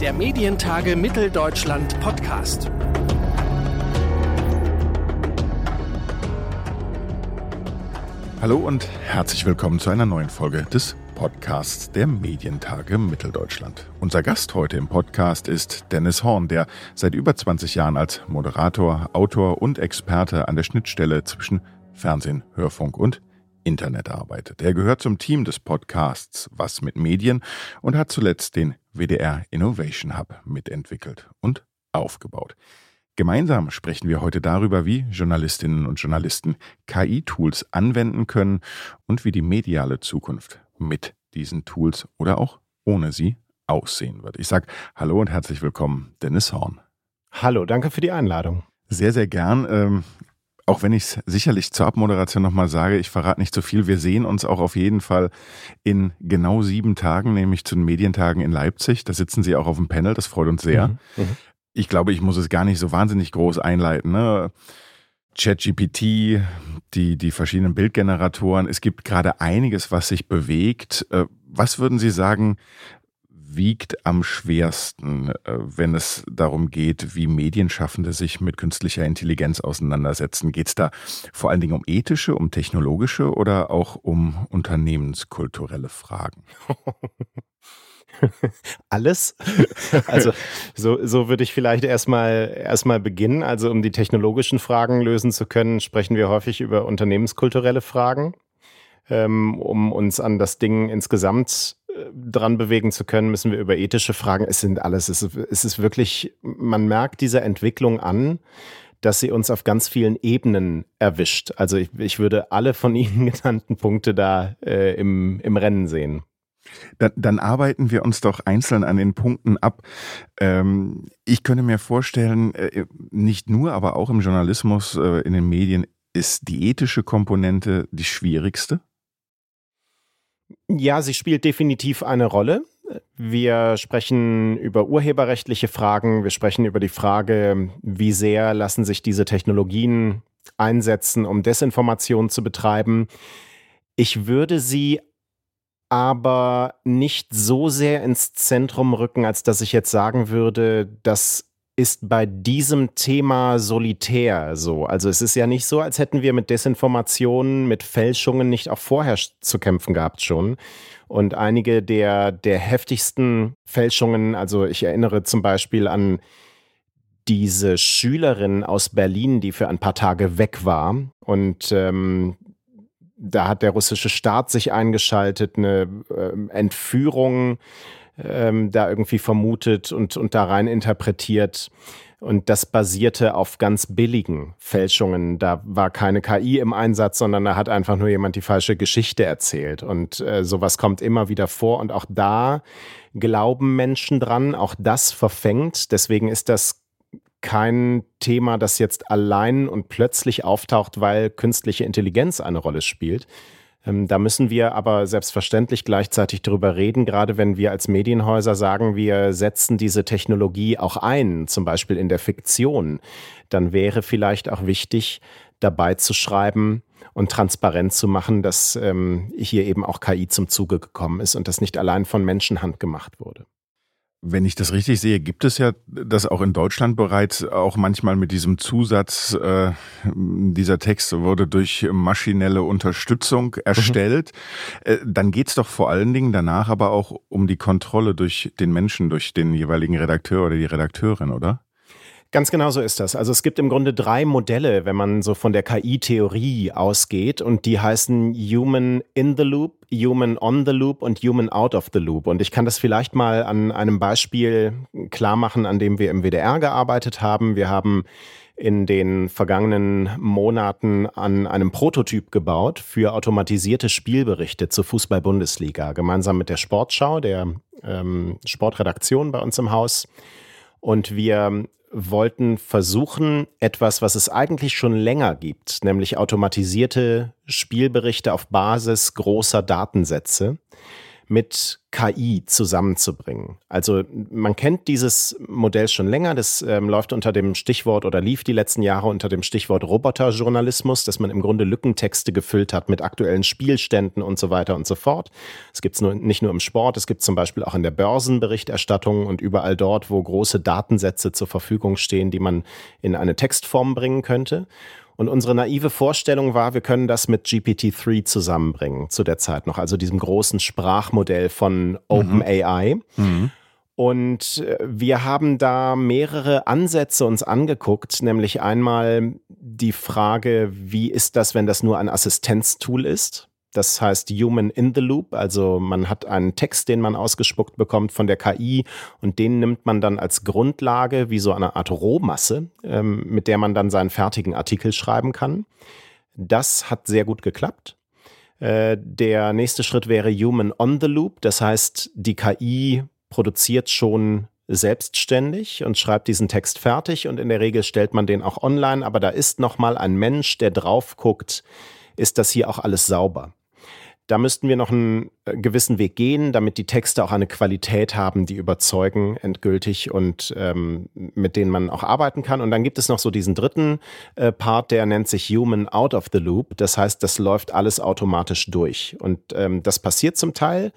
der Medientage Mitteldeutschland Podcast. Hallo und herzlich willkommen zu einer neuen Folge des Podcasts der Medientage Mitteldeutschland. Unser Gast heute im Podcast ist Dennis Horn, der seit über 20 Jahren als Moderator, Autor und Experte an der Schnittstelle zwischen Fernsehen, Hörfunk und Internet arbeitet. Er gehört zum Team des Podcasts Was mit Medien und hat zuletzt den WDR Innovation Hub mitentwickelt und aufgebaut. Gemeinsam sprechen wir heute darüber, wie Journalistinnen und Journalisten KI-Tools anwenden können und wie die mediale Zukunft mit diesen Tools oder auch ohne sie aussehen wird. Ich sage Hallo und herzlich willkommen, Dennis Horn. Hallo, danke für die Einladung. Sehr, sehr gern. Auch wenn ich es sicherlich zur Abmoderation nochmal sage, ich verrate nicht zu so viel. Wir sehen uns auch auf jeden Fall in genau sieben Tagen, nämlich zu den Medientagen in Leipzig. Da sitzen Sie auch auf dem Panel, das freut uns sehr. Mhm, mhm. ich glaube, ich muss es gar nicht so wahnsinnig groß einleiten. Ne? ChatGPT, die, die verschiedenen Bildgeneratoren. Es gibt gerade einiges, was sich bewegt. Äh, was würden Sie sagen, wiegt am schwersten, äh, wenn es darum geht, wie Medienschaffende sich mit künstlicher Intelligenz auseinandersetzen? Geht es da vor allen Dingen um ethische, um technologische oder auch um unternehmenskulturelle Fragen? Alles. Also so, so würde ich vielleicht erstmal erstmal beginnen. Also um die technologischen Fragen lösen zu können, sprechen wir häufig über unternehmenskulturelle Fragen. Ähm, um uns an das Ding insgesamt dran bewegen zu können, müssen wir über ethische Fragen. Es sind alles, es ist, es ist wirklich, man merkt dieser Entwicklung an, dass sie uns auf ganz vielen Ebenen erwischt. Also ich, ich würde alle von Ihnen genannten Punkte da äh, im, im Rennen sehen. Dann, dann, arbeiten wir uns doch einzeln an den Punkten ab. Ähm, ich könnte mir vorstellen, äh, nicht nur, aber auch im Journalismus, äh, in den Medien, ist die ethische Komponente die schwierigste? Ja, sie spielt definitiv eine Rolle. Wir sprechen über urheberrechtliche Fragen, wir sprechen über die Frage, wie sehr lassen sich diese Technologien einsetzen, um Desinformation zu betreiben. Ich würde sie aber nicht so sehr ins Zentrum rücken, als dass ich jetzt sagen würde, dass ist bei diesem Thema solitär so. Also es ist ja nicht so, als hätten wir mit Desinformationen, mit Fälschungen nicht auch vorher zu kämpfen gehabt schon. Und einige der, der heftigsten Fälschungen, also ich erinnere zum Beispiel an diese Schülerin aus Berlin, die für ein paar Tage weg war. Und ähm, da hat der russische Staat sich eingeschaltet, eine äh, Entführung ähm, da irgendwie vermutet und, und da rein interpretiert. Und das basierte auf ganz billigen Fälschungen. Da war keine KI im Einsatz, sondern da hat einfach nur jemand die falsche Geschichte erzählt. Und äh, sowas kommt immer wieder vor. Und auch da glauben Menschen dran. Auch das verfängt. Deswegen ist das kein Thema, das jetzt allein und plötzlich auftaucht, weil künstliche Intelligenz eine Rolle spielt, ähm, da müssen wir aber selbstverständlich gleichzeitig darüber reden, gerade wenn wir als Medienhäuser sagen, wir setzen diese Technologie auch ein, zum Beispiel in der Fiktion, dann wäre vielleicht auch wichtig, dabei zu schreiben und transparent zu machen, dass ähm, hier eben auch KI zum Zuge gekommen ist und das nicht allein von Menschenhand gemacht wurde. Wenn ich das richtig sehe, gibt es ja das auch in Deutschland bereits auch manchmal mit diesem Zusatz, äh, dieser Text wurde durch maschinelle Unterstützung mhm. erstellt. Mhm. Äh, dann geht's doch vor allen Dingen danach aber auch um die Kontrolle durch den Menschen, durch den jeweiligen Redakteur oder die Redakteurin, oder? Ganz genau so ist das. Also es gibt im Grunde drei Modelle, wenn man so von der KI-Theorie ausgeht und die heißen Human in the Loop, Human on the Loop und Human out of the Loop. Und ich kann das vielleicht mal an einem Beispiel klar machen, an dem wir im WDR gearbeitet haben. Wir haben in den vergangenen Monaten an einem Prototyp gebaut für automatisierte Spielberichte zur Fußball-Bundesliga, gemeinsam mit der Sportschau, der ähm, Sportredaktion bei uns im Haus. Und wir wollten versuchen, etwas, was es eigentlich schon länger gibt, nämlich automatisierte Spielberichte auf Basis großer Datensätze, mit KI zusammenzubringen. Also man kennt dieses Modell schon länger, das ähm, läuft unter dem Stichwort oder lief die letzten Jahre unter dem Stichwort Roboterjournalismus, dass man im Grunde Lückentexte gefüllt hat mit aktuellen Spielständen und so weiter und so fort. Es gibt es nicht nur im Sport, es gibt zum Beispiel auch in der Börsenberichterstattung und überall dort, wo große Datensätze zur Verfügung stehen, die man in eine Textform bringen könnte. Und unsere naive Vorstellung war, wir können das mit GPT-3 zusammenbringen zu der Zeit noch, also diesem großen Sprachmodell von OpenAI. Mhm. mhm. Und äh, wir haben da mehrere Ansätze uns angeguckt, nämlich einmal die Frage, wie ist das, wenn das nur ein Assistenztool ist? Das heißt Human in the Loop. Also man hat einen Text, den man ausgespuckt bekommt von der KI und den nimmt man dann als Grundlage wie so eine Art Rohmasse, ähm, mit der man dann seinen fertigen Artikel schreiben kann. Das hat sehr gut geklappt. Äh, der nächste Schritt wäre Human on the Loop. Das heißt, die KI produziert schon selbstständig und schreibt diesen Text fertig und in der Regel stellt man den auch online, aber da ist noch mal ein Mensch, der drauf guckt, ist das hier auch alles sauber. Da müssten wir noch einen äh, gewissen Weg gehen, damit die Texte auch eine Qualität haben, die überzeugen, endgültig und ähm, mit denen man auch arbeiten kann. Und dann gibt es noch so diesen dritten äh, Part, der nennt sich Human Out of the Loop. Das heißt, das läuft alles automatisch durch. Und ähm, das passiert zum Teil.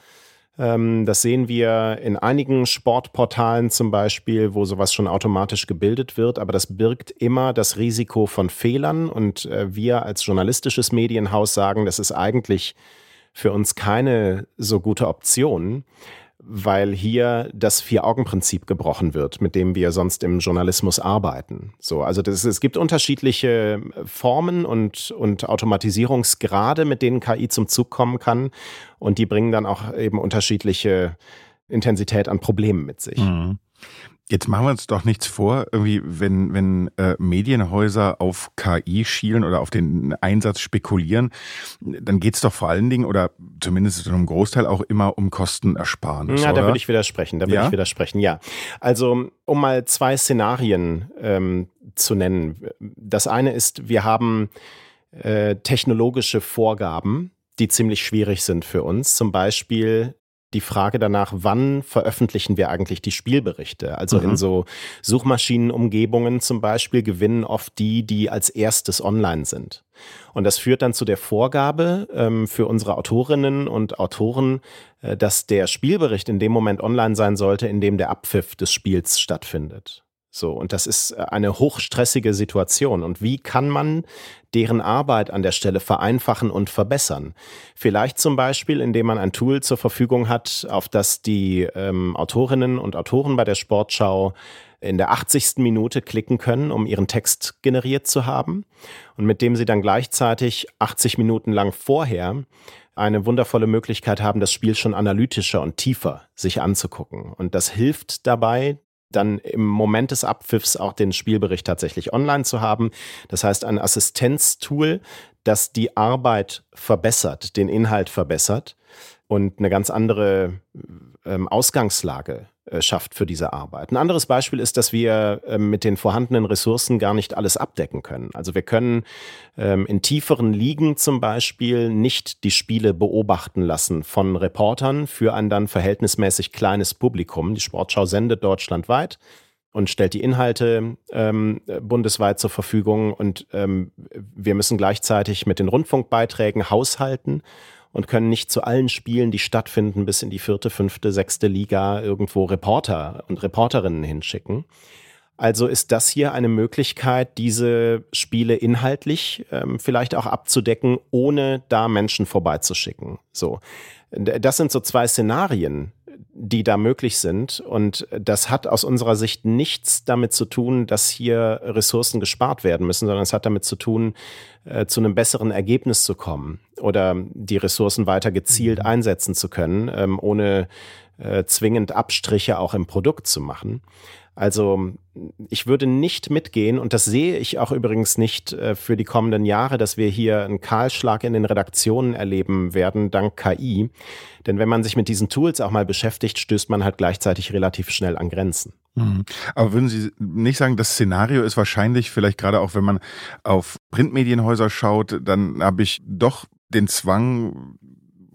Ähm, das sehen wir in einigen Sportportalen zum Beispiel, wo sowas schon automatisch gebildet wird, aber das birgt immer das Risiko von Fehlern und äh, wir als journalistisches Medienhaus sagen, das ist eigentlich für uns keine so gute Option, weil hier das Vier-Augen-Prinzip gebrochen wird, mit dem wir sonst im Journalismus arbeiten. So, also das, es gibt unterschiedliche Formen und, und Automatisierungsgrade, mit denen KI zum Zug kommen kann. Und die bringen dann auch eben unterschiedliche Intensität an Problemen mit sich. Mhm. Jetzt machen wir uns doch nichts vor, irgendwie, wenn, wenn äh, Medienhäuser auf KI schielen oder auf den Einsatz spekulieren, dann geht es doch vor allen Dingen oder zumindest in einem Großteil auch immer um Kostenersparnis. Ja, oder? da würde ich widersprechen. Da würde ja? ich widersprechen, ja. Also, um mal zwei Szenarien ähm, zu nennen. Das eine ist, wir haben äh, technologische Vorgaben, die ziemlich schwierig sind für uns. Zum Beispiel die Frage danach, wann veröffentlichen wir eigentlich die Spielberichte? Also mhm. in so Suchmaschinenumgebungen zum Beispiel gewinnen oft die, die als erstes online sind. Und das führt dann zu der Vorgabe ähm, für unsere Autorinnen und Autoren, äh, dass der Spielbericht in dem Moment online sein sollte, in dem der Abpfiff des Spiels stattfindet. So, und das ist äh, eine hochstressige Situation. Und wie kann man deren Arbeit an der Stelle vereinfachen und verbessern? Vielleicht zum Beispiel, indem man ein Tool zur Verfügung hat, auf das die ähm, Autorinnen und Autoren bei der Sportschau in der 80. Minute klicken können, um ihren Text generiert zu haben und mit dem sie dann gleichzeitig 80 Minuten lang vorher eine wundervolle Möglichkeit haben, das Spiel schon analytischer und tiefer sich anzugucken. Und das hilft dabei, dann im Moment des Abpfiffs auch den Spielbericht tatsächlich online zu haben. Das heißt, ein Assistenztool, das die Arbeit verbessert, den Inhalt verbessert und eine ganz andere ähm, Ausgangslage schafft für diese Arbeit. Ein anderes Beispiel ist, dass wir ähm, mit den vorhandenen Ressourcen gar nicht alles abdecken können. Also wir können ähm, in tieferen Ligen zum Beispiel nicht die Spiele beobachten lassen von Reportern für ein dann verhältnismäßig kleines Publikum. Die Sportschau sendet deutschlandweit und stellt die Inhalte ähm, bundesweit zur Verfügung und ähm, wir müssen gleichzeitig mit den Rundfunkbeiträgen haushalten und können nicht zu allen Spielen, die stattfinden, bis in die vierte, fünfte, sechste Liga irgendwo Reporter und Reporterinnen hinschicken. Also ist das hier eine Möglichkeit, diese Spiele inhaltlich ähm, vielleicht auch abzudecken, ohne da Menschen vorbeizuschicken. So. Das sind so zwei Szenarien, die da möglich sind. Und das hat aus unserer Sicht nichts damit zu tun, dass hier Ressourcen gespart werden müssen, sondern es hat damit zu tun, äh, zu einem besseren Ergebnis zu kommen oder die Ressourcen weiter gezielt mhm. einsetzen zu können, ähm, ohne äh, zwingend Abstriche auch im Produkt zu machen. Also ich würde nicht mitgehen, und das sehe ich auch übrigens nicht äh, für die kommenden Jahre, dass wir hier einen Kahlschlag in den Redaktionen erleben werden, dank KI. Denn wenn man sich mit diesen Tools auch mal beschäftigt, stößt man halt gleichzeitig relativ schnell an Grenzen. Mhm. Aber würden Sie nicht sagen, das Szenario ist wahrscheinlich, vielleicht gerade auch wenn man auf Printmedienhäuser schaut, dann habe ich doch den Zwang,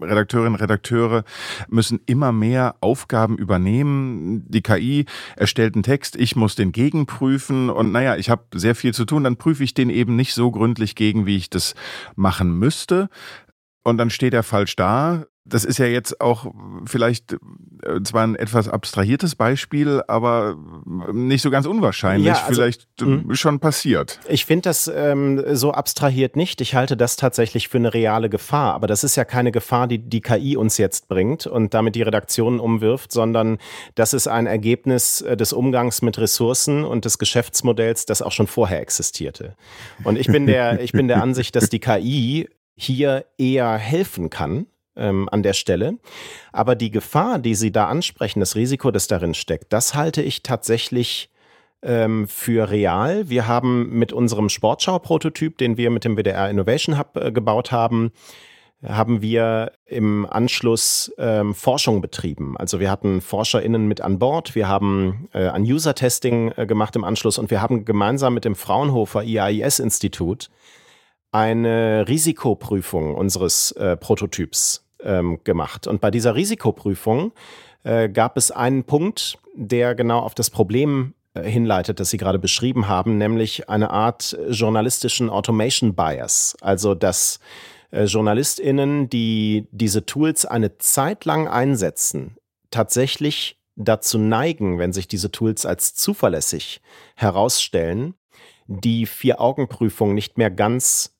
Redakteurinnen Redakteure müssen immer mehr Aufgaben übernehmen. Die KI erstellt einen Text, ich muss den gegenprüfen und naja, ich habe sehr viel zu tun, dann prüfe ich den eben nicht so gründlich gegen, wie ich das machen müsste. Und dann steht er falsch da das ist ja jetzt auch vielleicht äh, zwar ein etwas abstrahiertes Beispiel, aber nicht so ganz unwahrscheinlich, ja, also, vielleicht mh. schon passiert. Ich finde das ähm, so abstrahiert nicht. Ich halte das tatsächlich für eine reale Gefahr. Aber das ist ja keine Gefahr, die die KI uns jetzt bringt und damit die Redaktionen umwirft, sondern das ist ein Ergebnis äh, des Umgangs mit Ressourcen und des Geschäftsmodells, das auch schon vorher existierte. Und ich bin der, ich bin der Ansicht, dass die KI hier eher helfen kann, ähm, an der Stelle. Aber die Gefahr, die Sie da ansprechen, das Risiko, das darin steckt, das halte ich tatsächlich ähm, für real. Wir haben mit unserem Sportschau-Prototyp, den wir mit dem WDR Innovation Hub äh, gebaut haben, haben wir im Anschluss ähm, Forschung betrieben. Also wir hatten ForscherInnen mit an Bord, wir haben äh, ein User-Testing äh, gemacht im Anschluss und wir haben gemeinsam mit dem Fraunhofer IAIS-Institut eine Risikoprüfung unseres äh, Prototyps ähm, gemacht. Und bei dieser Risikoprüfung äh, gab es einen Punkt, der genau auf das Problem äh, hinleitet, das Sie gerade beschrieben haben, nämlich eine Art journalistischen Automation Bias. Also dass äh, JournalistInnen, die diese Tools eine Zeit lang einsetzen, tatsächlich dazu neigen, wenn sich diese Tools als zuverlässig herausstellen, die Vier-Augen-Prüfung nicht mehr ganz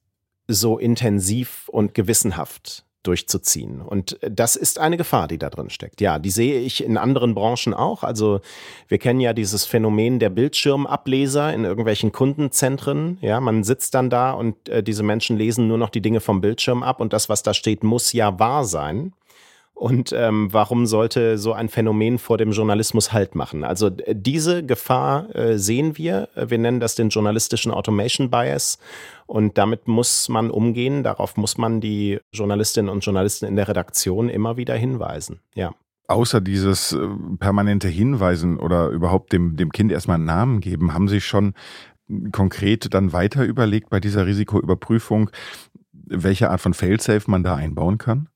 so intensiv und gewissenhaft durchzuziehen. Und das ist eine Gefahr, die da drin steckt. Ja, die sehe ich in anderen Branchen auch. Also wir kennen ja dieses Phänomen der Bildschirmableser in irgendwelchen Kundenzentren. Ja, man sitzt dann da und äh, diese Menschen lesen nur noch die Dinge vom Bildschirm ab und das, was da steht, muss ja wahr sein. Und ähm, warum sollte so ein Phänomen vor dem Journalismus Halt machen? Also diese Gefahr äh, sehen wir. Wir nennen das den journalistischen Automation Bias. Und damit muss man umgehen. Darauf muss man die Journalistinnen und Journalisten in der Redaktion immer wieder hinweisen. Ja. Außer dieses äh, permanente Hinweisen oder überhaupt dem, dem Kind erstmal einen Namen geben, haben Sie schon konkret dann weiter überlegt bei dieser Risikoüberprüfung, welche Art von Failsafe man da einbauen kann?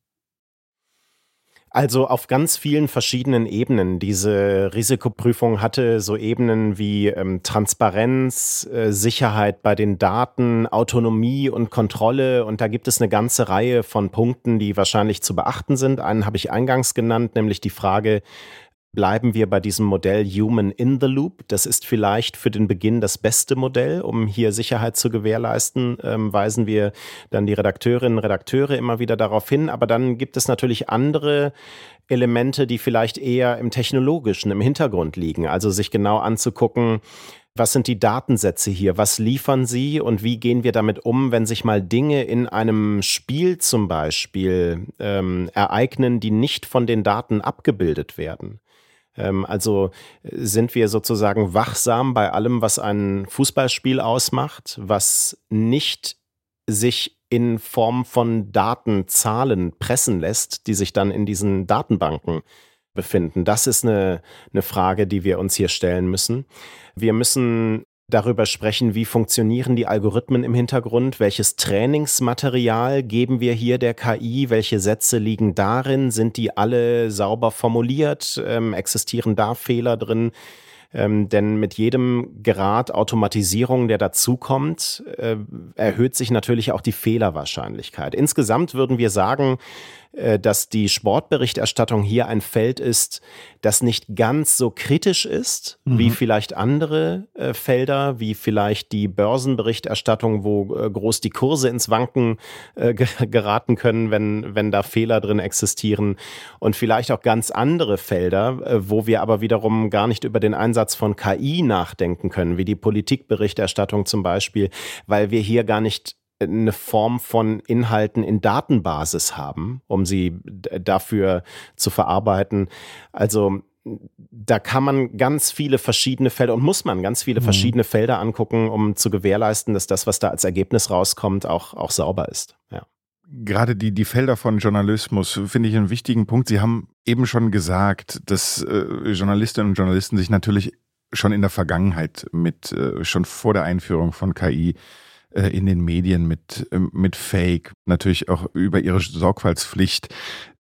Also auf ganz vielen verschiedenen Ebenen. Diese Risikoprüfung hatte so Ebenen wie ähm, Transparenz, äh, Sicherheit bei den Daten, Autonomie und Kontrolle. Und da gibt es eine ganze Reihe von Punkten, die wahrscheinlich zu beachten sind. Einen habe ich eingangs genannt, nämlich die Frage, bleiben wir bei diesem Modell Human in the Loop. Das ist vielleicht für den Beginn das beste Modell, um hier Sicherheit zu gewährleisten. Ähm, weisen wir dann die Redakteurinnen und Redakteure immer wieder darauf hin. Aber dann gibt es natürlich andere Elemente, die vielleicht eher im technologischen, im Hintergrund liegen. Also sich genau anzugucken, was sind die Datensätze hier? Was liefern sie und wie gehen wir damit um, wenn sich mal Dinge in einem Spiel zum Beispiel ähm, ereignen, die nicht von den Daten abgebildet werden? Ähm, also sind wir sozusagen wachsam bei allem, was ein Fußballspiel ausmacht, was nicht sich in Form von Datenzahlen pressen lässt, die sich dann in diesen Datenbanken befinden. Das ist eine, eine Frage, die wir uns hier stellen müssen. Wir müssen darüber sprechen, wie funktionieren die Algorithmen im Hintergrund, welches Trainingsmaterial geben wir hier der KI, welche Sätze liegen darin, sind die alle sauber formuliert, ähm, existieren da Fehler drin. Ähm, denn mit jedem Grad Automatisierung, der dazukommt, äh, erhöht sich natürlich auch die Fehlerwahrscheinlichkeit. Insgesamt würden wir sagen, dass die Sportberichterstattung hier ein Feld ist, das nicht ganz so kritisch ist mhm. wie vielleicht andere äh, Felder, wie vielleicht die Börsenberichterstattung, wo äh, groß die Kurse ins Wanken äh, geraten können, wenn, wenn da Fehler drin existieren. Und vielleicht auch ganz andere Felder, äh, wo wir aber wiederum gar nicht über den Einsatz von KI nachdenken können, wie die Politikberichterstattung zum Beispiel, weil wir hier gar nicht eine Form von Inhalten in Datenbasis haben, um sie dafür zu verarbeiten. Also da kann man ganz viele verschiedene Felder und muss man ganz viele mhm. verschiedene Felder angucken, um zu gewährleisten, dass das, was da als Ergebnis rauskommt, auch, auch sauber ist. Ja. Gerade die, die Felder von Journalismus finde ich einen wichtigen Punkt. Sie haben eben schon gesagt, dass äh, Journalistinnen und Journalisten sich natürlich schon in der Vergangenheit mit, äh, schon vor der Einführung von KI äh, in den Medien mit, äh, mit Fake, natürlich auch über ihre Sorgfaltspflicht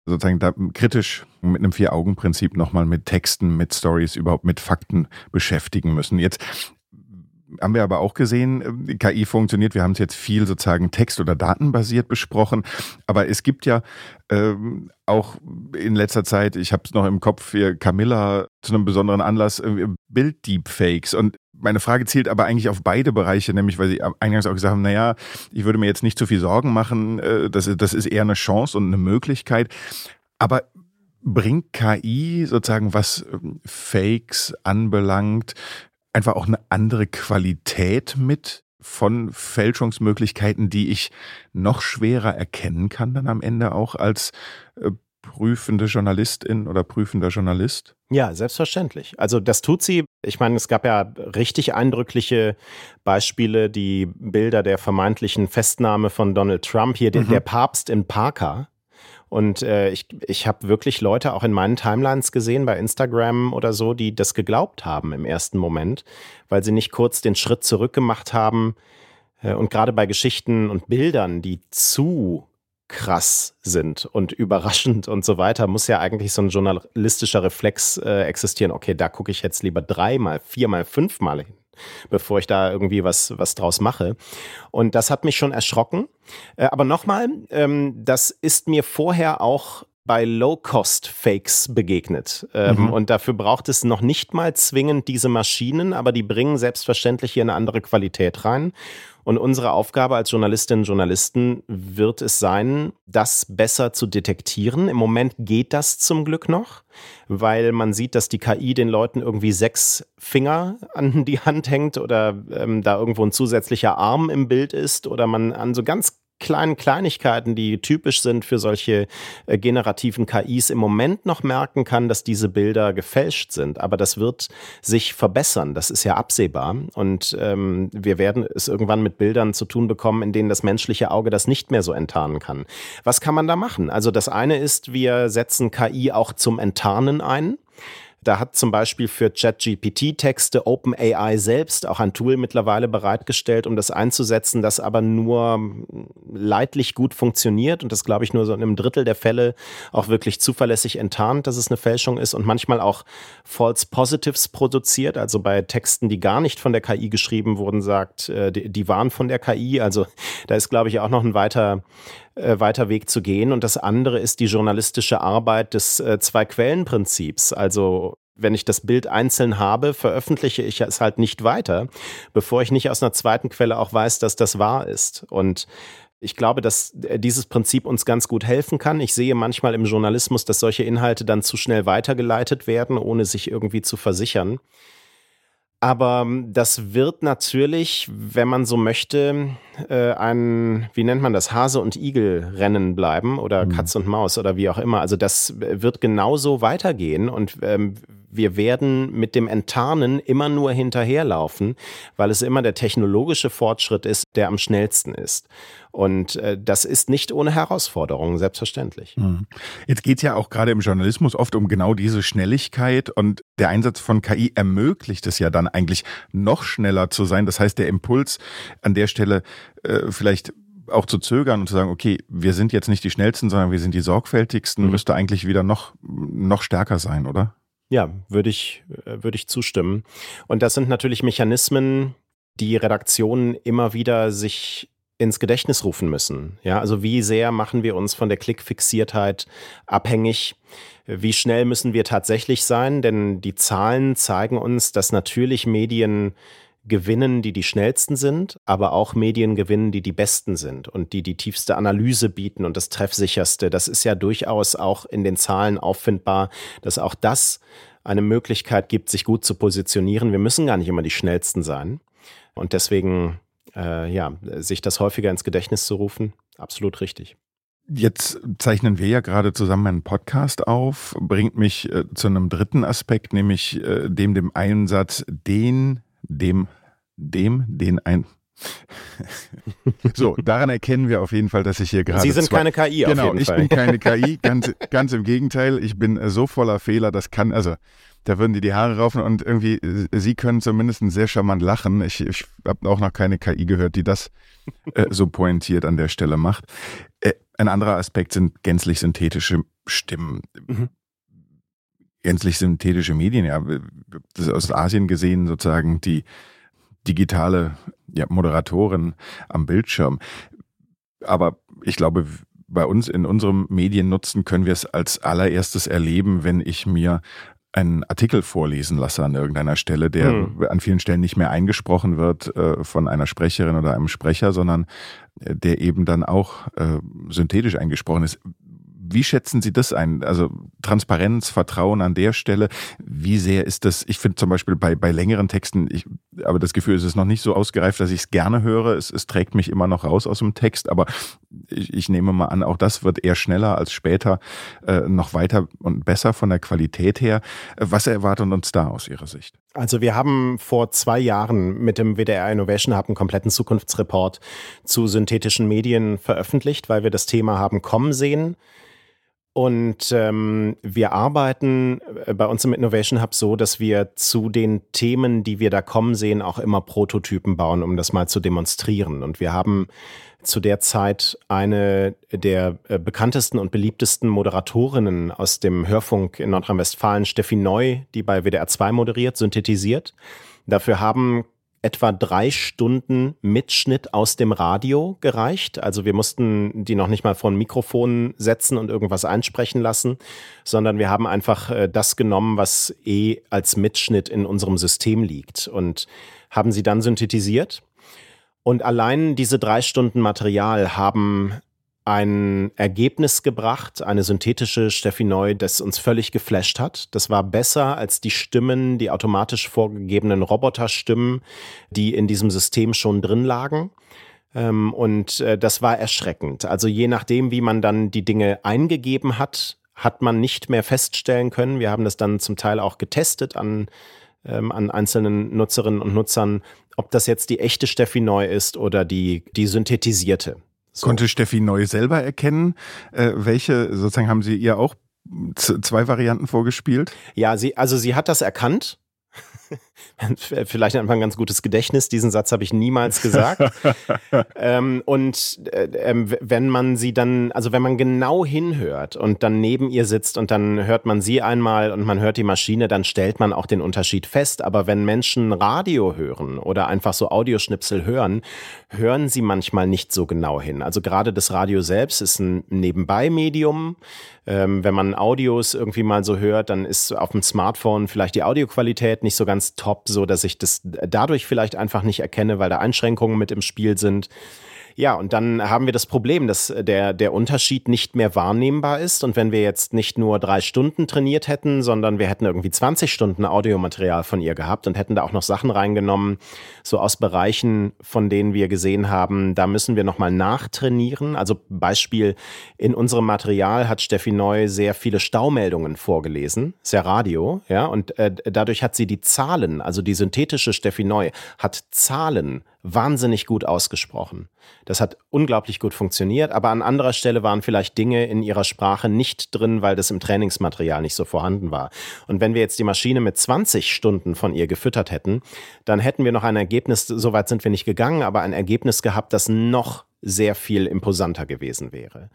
sozusagen da kritisch mit einem Vier-Augen-Prinzip nochmal mit Texten, mit Stories, überhaupt mit Fakten beschäftigen müssen. Jetzt haben wir aber auch gesehen, äh, KI funktioniert. Wir haben es jetzt viel sozusagen text- oder datenbasiert besprochen. Aber es gibt ja ähm, auch in letzter Zeit, ich habe es noch im Kopf, hier Camilla zu einem besonderen Anlass, äh, Bild-Deepfakes. Und meine Frage zielt aber eigentlich auf beide Bereiche, nämlich weil Sie eingangs auch gesagt haben, naja, ich würde mir jetzt nicht zu viel Sorgen machen. Äh, das, das ist eher eine Chance und eine Möglichkeit. Aber bringt KI sozusagen, was ähm, Fakes anbelangt, einfach auch eine andere Qualität mit von Fälschungsmöglichkeiten, die ich noch schwerer erkennen kann dann am Ende auch als äh, prüfende Journalistin oder prüfender Journalist? Ja, selbstverständlich. Also das tut sie. Ich meine, es gab ja richtig eindrückliche Beispiele, die Bilder der vermeintlichen Festnahme von Donald Trump, hier mhm. der, Papst in Parker. Und äh, ich, ich habe wirklich Leute auch in meinen Timelines gesehen, bei Instagram oder so, die das geglaubt haben im ersten Moment, weil sie nicht kurz den Schritt zurück gemacht haben. Äh, und gerade bei Geschichten und Bildern, die zu krass sind und überraschend und so weiter, muss ja eigentlich so ein journalistischer Reflex äh, existieren. Okay, da gucke ich jetzt lieber dreimal, viermal, fünfmal hin bevor ich da irgendwie was, was draus mache. Und das hat mich schon erschrocken. Äh, aber nochmal, ähm, das ist mir vorher auch bei Low-Cost-Fakes begegnet. Ähm, mhm. Und dafür braucht es noch nicht mal zwingend diese Maschinen, aber die bringen selbstverständlich hier eine andere Qualität rein. Und unsere Aufgabe als Journalistinnen und Journalisten wird es sein, das besser zu detektieren. Im Moment geht das zum Glück noch, weil man sieht, dass die KI den Leuten irgendwie sechs Finger an die Hand hängt oder ähm, da irgendwo ein zusätzlicher Arm im Bild ist oder man an so ganz kleinen Kleinigkeiten, die typisch sind für solche äh, generativen KIs, im Moment noch merken kann, dass diese Bilder gefälscht sind. Aber das wird sich verbessern. Das ist ja absehbar. Und ähm, wir werden es irgendwann mit Bildern zu tun bekommen, in denen das menschliche Auge das nicht mehr so enttarnen kann. Was kann man da machen? Also das eine ist, wir setzen KI auch zum Enttarnen ein. Da hat zum Beispiel für ChatGPT-Texte OpenAI selbst auch ein Tool mittlerweile bereitgestellt, um das einzusetzen, das aber nur leidlich gut funktioniert und das, glaube ich, nur so in einem Drittel der Fälle auch wirklich zuverlässig enttarnt, dass es eine Fälschung ist und manchmal auch False Positives produziert, also bei Texten, die gar nicht von der KI geschrieben wurden, sagt, äh, die, waren von der KI. Also da ist, glaube ich, auch noch ein weiter äh, weiter Weg zu gehen. Und das andere ist die journalistische Arbeit des äh, Zwei-Quellen-Prinzips. Also wenn ich das Bild einzeln habe, veröffentliche ich es halt nicht weiter, bevor ich nicht aus einer zweiten Quelle auch weiß, dass das wahr ist. Und ich glaube, dass äh, dieses Prinzip uns ganz gut helfen kann. Ich sehe manchmal im Journalismus, dass solche Inhalte dann zu schnell weitergeleitet werden, ohne sich irgendwie zu versichern. Aber ähm, das wird natürlich, wenn man so möchte, äh, ein, wie nennt man das, Hase- und Igel-Rennen bleiben oder mhm. Katz und Maus oder wie auch immer. Also das äh, wird genauso weitergehen und ähm, wir werden mit dem Enttarnen immer nur hinterherlaufen, weil es immer der technologische Fortschritt ist, der am schnellsten ist. Und äh, das ist nicht ohne Herausforderungen, selbstverständlich. Mhm. Jetzt geht es ja auch gerade im Journalismus oft um genau diese Schnelligkeit und der Einsatz von KI ermöglicht es ja dann eigentlich noch schneller zu sein. Das heißt, der Impuls an der Stelle äh, vielleicht auch zu zögern und zu sagen, okay, wir sind jetzt nicht die schnellsten, sondern wir sind die sorgfältigsten, mhm. müsste eigentlich wieder noch, noch stärker sein, oder? Ja, würde ich, äh, würde ich zustimmen. Und das sind natürlich Mechanismen, die Redaktionen immer wieder sich ins Gedächtnis rufen müssen. Ja, also wie sehr machen wir uns von der Klickfixiertheit abhängig? Wie schnell müssen wir tatsächlich sein? Denn die Zahlen zeigen uns, dass natürlich Medien gewinnen, die die schnellsten sind, aber auch Medien gewinnen, die die besten sind und die die tiefste Analyse bieten und das treffsicherste. Das ist ja durchaus auch in den Zahlen auffindbar, dass auch das eine Möglichkeit gibt, sich gut zu positionieren. Wir müssen gar nicht immer die schnellsten sein. Und deswegen, äh, ja, sich das häufiger ins Gedächtnis zu rufen, absolut richtig. Jetzt zeichnen wir ja gerade zusammen einen Podcast auf, bringt mich äh, zu einem dritten Aspekt, nämlich äh, dem, dem Einsatz, den, dem dem, den ein. so, daran erkennen wir auf jeden Fall, dass ich hier gerade. Sie sind keine KI, genau, auf jeden Fall. Genau, ich bin keine KI, ganz, ganz im Gegenteil. Ich bin so voller Fehler, das kann, also, da würden die die Haare raufen und irgendwie, äh, sie können zumindest sehr charmant lachen. Ich, ich habe auch noch keine KI gehört, die das äh, so pointiert an der Stelle macht. Äh, ein anderer Aspekt sind gänzlich synthetische Stimmen. Mhm. Gänzlich synthetische Medien, ja, das ist aus Asien gesehen sozusagen die digitale ja, Moderatorin am Bildschirm. Aber ich glaube, bei uns in unserem Mediennutzen können wir es als allererstes erleben, wenn ich mir einen Artikel vorlesen lasse an irgendeiner Stelle, der hm. an vielen Stellen nicht mehr eingesprochen wird äh, von einer Sprecherin oder einem Sprecher, sondern äh, der eben dann auch äh, synthetisch eingesprochen ist. Wie schätzen Sie das ein? Also Transparenz, Vertrauen an der Stelle. Wie sehr ist das? Ich finde zum Beispiel bei, bei längeren Texten, ich aber das Gefühl, es ist noch nicht so ausgereift, dass ich es gerne höre. Es, es trägt mich immer noch raus aus dem Text, aber ich, ich nehme mal an, auch das wird eher schneller als später äh, noch weiter und besser von der Qualität her. Was erwartet uns da aus Ihrer Sicht? Also wir haben vor zwei Jahren mit dem WDR Innovation Hub einen kompletten Zukunftsreport zu synthetischen Medien veröffentlicht, weil wir das Thema haben kommen sehen. Und ähm, wir arbeiten äh, bei uns im Innovation Hub so, dass wir zu den Themen, die wir da kommen sehen, auch immer Prototypen bauen, um das mal zu demonstrieren. Und wir haben zu der Zeit eine der äh, bekanntesten und beliebtesten Moderatorinnen aus dem Hörfunk in Nordrhein-Westfalen, Steffi Neu, die bei WDR 2 moderiert, synthetisiert. Dafür haben etwa drei Stunden Mitschnitt aus dem Radio gereicht. Also wir mussten die noch nicht mal vor ein Mikrofon setzen und irgendwas einsprechen lassen, sondern wir haben einfach äh, das genommen, was eh als Mitschnitt in unserem System liegt und haben sie dann synthetisiert. Und allein diese drei Stunden Material haben ein Ergebnis gebracht, eine synthetische Steffi Neu, das uns völlig geflasht hat. Das war besser als die Stimmen, die automatisch vorgegebenen Roboterstimmen, die in diesem System schon drin lagen. Ähm, und äh, das war erschreckend. Also je nachdem, wie man dann die Dinge eingegeben hat, hat man nicht mehr feststellen können. Wir haben das dann zum Teil auch getestet an, ähm, an einzelnen Nutzerinnen und Nutzern, ob das jetzt die echte Steffi Neu ist oder die, die synthetisierte. So. Konnte Steffi Neu selber erkennen, äh, welche, sozusagen haben Sie ihr auch zwei Varianten vorgespielt? Ja, sie, also sie hat das erkannt Vielleicht einfach ein ganz gutes Gedächtnis. Diesen Satz habe ich niemals gesagt. ähm, und äh, äh, wenn man sie dann, also wenn man genau hinhört und dann neben ihr sitzt und dann hört man sie einmal und man hört die Maschine, dann stellt man auch den Unterschied fest. Aber wenn Menschen Radio hören oder einfach so Audioschnipsel hören, hören sie manchmal nicht so genau hin. Also gerade das Radio selbst ist ein Nebenbei-Medium. Ähm, wenn man Audios irgendwie mal so hört, dann ist auf dem Smartphone vielleicht die Audioqualität nicht so ganz top, so dass ich das dadurch vielleicht einfach nicht erkenne, weil da Einschränkungen mit im Spiel sind. Ja, und dann haben wir das Problem, dass der, der Unterschied nicht mehr wahrnehmbar ist. Und wenn wir jetzt nicht nur drei Stunden trainiert hätten, sondern wir hätten irgendwie 20 Stunden Audiomaterial von ihr gehabt und hätten da auch noch Sachen reingenommen, so aus Bereichen, von denen wir gesehen haben, da müssen wir nochmal nachtrainieren. Also Beispiel, in unserem Material hat Steffi Neu sehr viele Staumeldungen vorgelesen, sehr Radio, ja, und äh, dadurch hat sie die Zahlen, also die synthetische Steffi Neu, hat Zahlen wahnsinnig gut ausgesprochen. Das hat unglaublich gut funktioniert, aber an anderer Stelle waren vielleicht Dinge in ihrer Sprache nicht drin, weil das im Trainingsmaterial nicht so vorhanden war. Und wenn wir jetzt die Maschine mit 20 Stunden von ihr gefüttert hätten, dann hätten wir noch ein Ergebnis, so weit sind wir nicht gegangen, aber ein Ergebnis gehabt, das noch sehr viel imposanter gewesen wäre.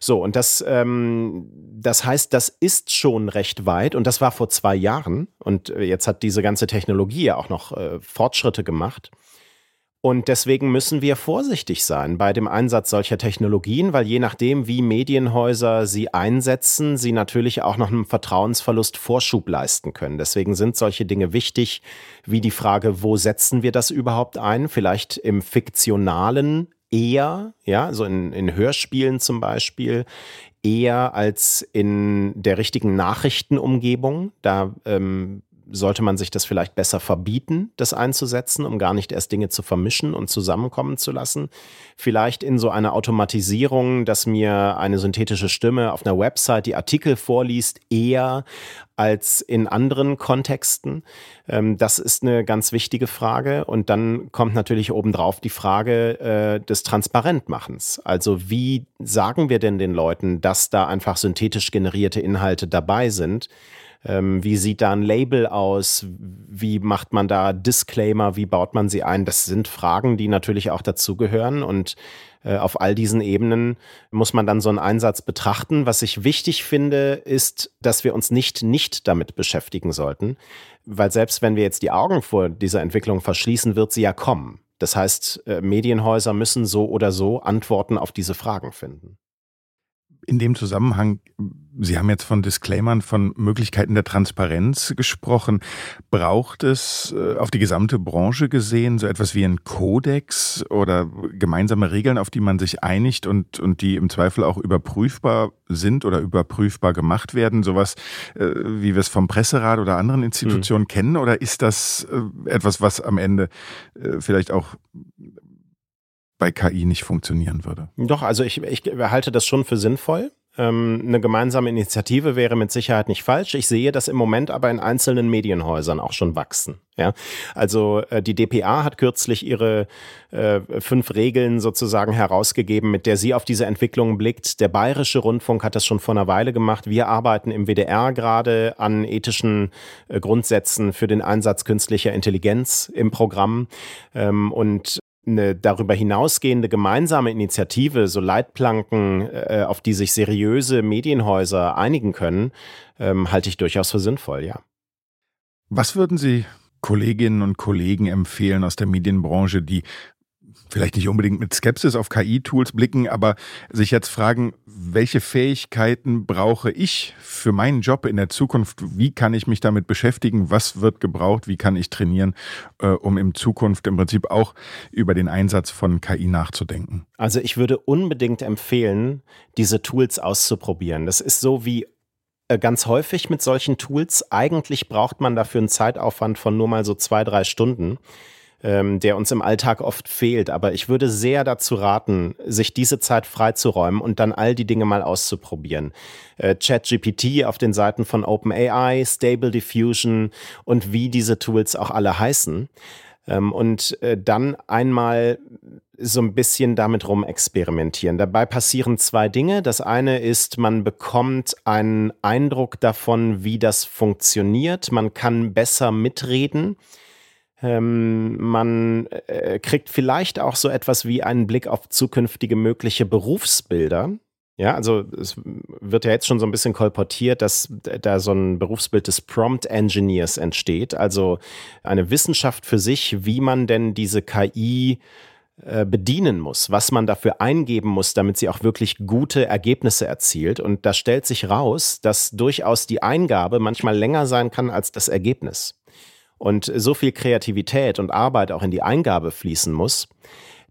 So, und das, ähm, das heißt, das ist schon recht weit und das war vor zwei Jahren und äh, jetzt hat diese ganze Technologie ja auch noch äh, Fortschritte gemacht. Und deswegen müssen wir vorsichtig sein bei dem Einsatz solcher Technologien, weil je nachdem, wie Medienhäuser sie einsetzen, sie natürlich auch noch einem Vertrauensverlust Vorschub leisten können. Deswegen sind solche Dinge wichtig, wie die Frage, wo setzen wir das überhaupt ein? Vielleicht im fiktionalen eher, ja, so in, in Hörspielen zum Beispiel, eher als in der richtigen Nachrichtenumgebung. Da ähm, sollte man sich das vielleicht besser verbieten, das einzusetzen, um gar nicht erst Dinge zu vermischen und zusammenkommen zu lassen. Vielleicht in so einer Automatisierung, dass mir eine synthetische Stimme auf einer Website die Artikel vorliest, eher als in anderen Kontexten. Ähm, das ist eine ganz wichtige Frage. Und dann kommt natürlich obendrauf die Frage äh, des Transparentmachens. Also wie sagen wir denn den Leuten, dass da einfach synthetisch generierte Inhalte dabei sind? Ähm, wie sieht da ein Label aus? Wie macht man da Disclaimer? Wie baut man sie ein? Das sind Fragen, die natürlich auch dazugehören und äh, auf all diesen Ebenen muss man dann so einen Einsatz betrachten. Was ich wichtig finde, ist, dass wir uns nicht nicht damit beschäftigen sollten, weil selbst wenn wir jetzt die Augen vor dieser Entwicklung verschließen, wird sie ja kommen. Das heißt, äh, Medienhäuser müssen so oder so Antworten auf diese Fragen finden. In dem Zusammenhang, Sie haben jetzt von Disclaimern, von Möglichkeiten der Transparenz gesprochen. Braucht es äh, auf die gesamte Branche gesehen so etwas wie ein Kodex oder gemeinsame Regeln, auf die man sich einigt und, und die im Zweifel auch überprüfbar sind oder überprüfbar gemacht werden? Sowas, äh, wie wir es vom Presserat oder anderen Institutionen mhm. kennen? Oder ist das äh, etwas, was am Ende vielleicht auch bei KI nicht funktionieren würde. Doch, also ich, ich halte das schon für sinnvoll. Ähm, eine gemeinsame Initiative wäre mit Sicherheit nicht falsch. Ich sehe das im Moment aber in einzelnen Medienhäusern auch schon wachsen. Ja, also äh, die DPA hat kürzlich ihre äh, fünf Regeln sozusagen herausgegeben, mit der sie auf diese Entwicklung blickt. Der Bayerische Rundfunk hat das schon vor einer Weile gemacht. Wir arbeiten im WDR gerade an ethischen äh, Grundsätzen für den Einsatz künstlicher Intelligenz im Programm. Ähm, und eine darüber hinausgehende gemeinsame Initiative, so Leitplanken, äh, auf die sich seriöse Medienhäuser einigen können, ähm, halte ich durchaus für sinnvoll, ja. Was würden Sie Kolleginnen und Kollegen empfehlen aus der Medienbranche, die vielleicht nicht unbedingt mit Skepsis auf KI-Tools blicken, aber sich jetzt fragen, welche Fähigkeiten brauche ich für meinen Job in der Zukunft? Wie kann ich mich damit beschäftigen? Was wird gebraucht? Wie kann ich trainieren, äh, um in Zukunft im Prinzip auch über den Einsatz von KI nachzudenken? Also ich würde unbedingt empfehlen, diese Tools auszuprobieren. Das ist so wie äh, ganz häufig mit solchen Tools. Eigentlich braucht man dafür einen Zeitaufwand von nur mal so zwei, drei Stunden ähm, der uns im Alltag oft fehlt. Aber ich würde sehr dazu raten, sich diese Zeit freizuräumen und dann all die Dinge mal auszuprobieren. Äh, ChatGPT auf den Seiten von OpenAI, Stable Diffusion und wie diese Tools auch alle heißen. Ähm, und äh, dann einmal so ein bisschen damit rum experimentieren. Dabei passieren zwei Dinge. Das eine ist, man bekommt einen Eindruck davon, wie das funktioniert. Man kann besser mitreden. Ähm, man äh, kriegt vielleicht auch so etwas wie einen Blick auf zukünftige mögliche Berufsbilder. Ja, also es wird ja jetzt schon so ein bisschen kolportiert, dass da so ein Berufsbild des Prompt Engineers entsteht, also eine Wissenschaft für sich, wie man denn diese KI äh, bedienen muss, was man dafür eingeben muss, damit sie auch wirklich gute Ergebnisse erzielt. Und da stellt sich raus, dass durchaus die Eingabe manchmal länger sein kann als das Ergebnis und so viel Kreativität und Arbeit auch in die Eingabe fließen muss,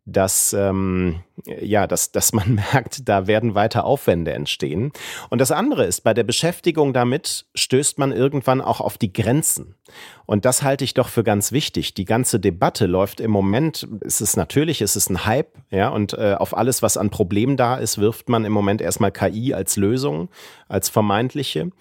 dass, ähm, ja, dass, dass man merkt, da werden weiter Aufwände entstehen. Und das andere ist, bei der Beschäftigung damit stößt man irgendwann auch auf die Grenzen. Und das halte ich doch für ganz wichtig. Die ganze Debatte läuft im Moment, es ist natürlich, es ist ein Hype, ja, und äh, auf alles, was an Problemen da ist, wirft man im Moment erstmal KI als Lösung, als vermeintliche.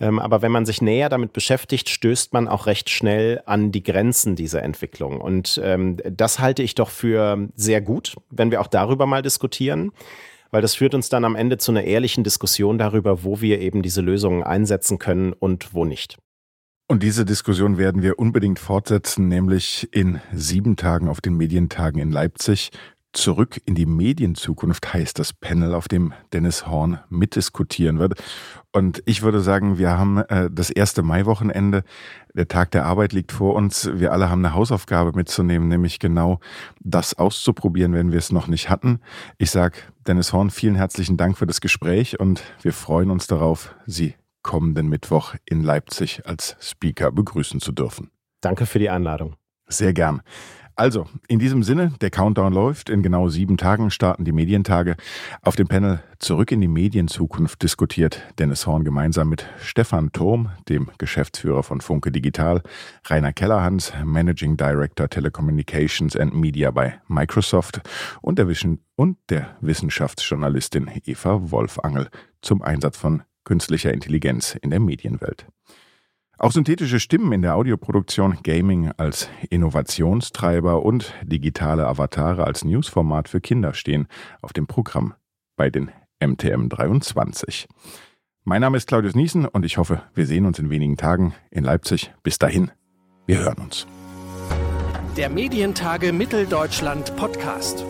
Ähm, aber wenn man sich näher damit beschäftigt, stößt man auch recht schnell an die Grenzen dieser Entwicklung. Und ähm, das halte ich doch für sehr gut, wenn wir auch darüber mal diskutieren weil das führt uns dann am Ende zu einer ehrlichen Diskussion darüber, wo wir eben diese Lösungen einsetzen können und wo nicht. Und diese Diskussion werden wir unbedingt fortsetzen, nämlich in sieben Tagen auf den Medientagen in Leipzig. Zurück in die Medienzukunft heißt das Panel, auf dem Dennis Horn mitdiskutieren wird. Und ich würde sagen, wir haben äh, das erste Maiwochenende. Der Tag der Arbeit liegt vor uns. Wir alle haben eine Hausaufgabe mitzunehmen, nämlich genau das auszuprobieren, wenn wir es noch nicht hatten. Ich sage Dennis Horn, vielen herzlichen Dank für das Gespräch und wir freuen uns darauf, Sie kommenden Mittwoch in Leipzig als Speaker begrüßen zu dürfen. Danke für die Einladung. Sehr gern. Also, in diesem Sinne, der Countdown läuft. In genau sieben Tagen starten die Medientage. Auf dem Panel Zurück in die Medienzukunft diskutiert Dennis Horn gemeinsam mit Stefan Turm, dem Geschäftsführer von Funke Digital, Rainer Kellerhans, Managing Director Telecommunications and Media bei Microsoft und der, Wischen und der Wissenschaftsjournalistin Eva Wolfangel zum Einsatz von künstlicher Intelligenz in der Medienwelt. Auch synthetische Stimmen in der Audioproduktion, Gaming als Innovationstreiber und digitale Avatare als Newsformat für Kinder stehen auf dem Programm bei den MTM 23. Mein Name ist Claudius Niesen und ich hoffe, wir sehen uns in wenigen Tagen in Leipzig. Bis dahin, wir hören uns. Der Medientage Mitteldeutschland Podcast.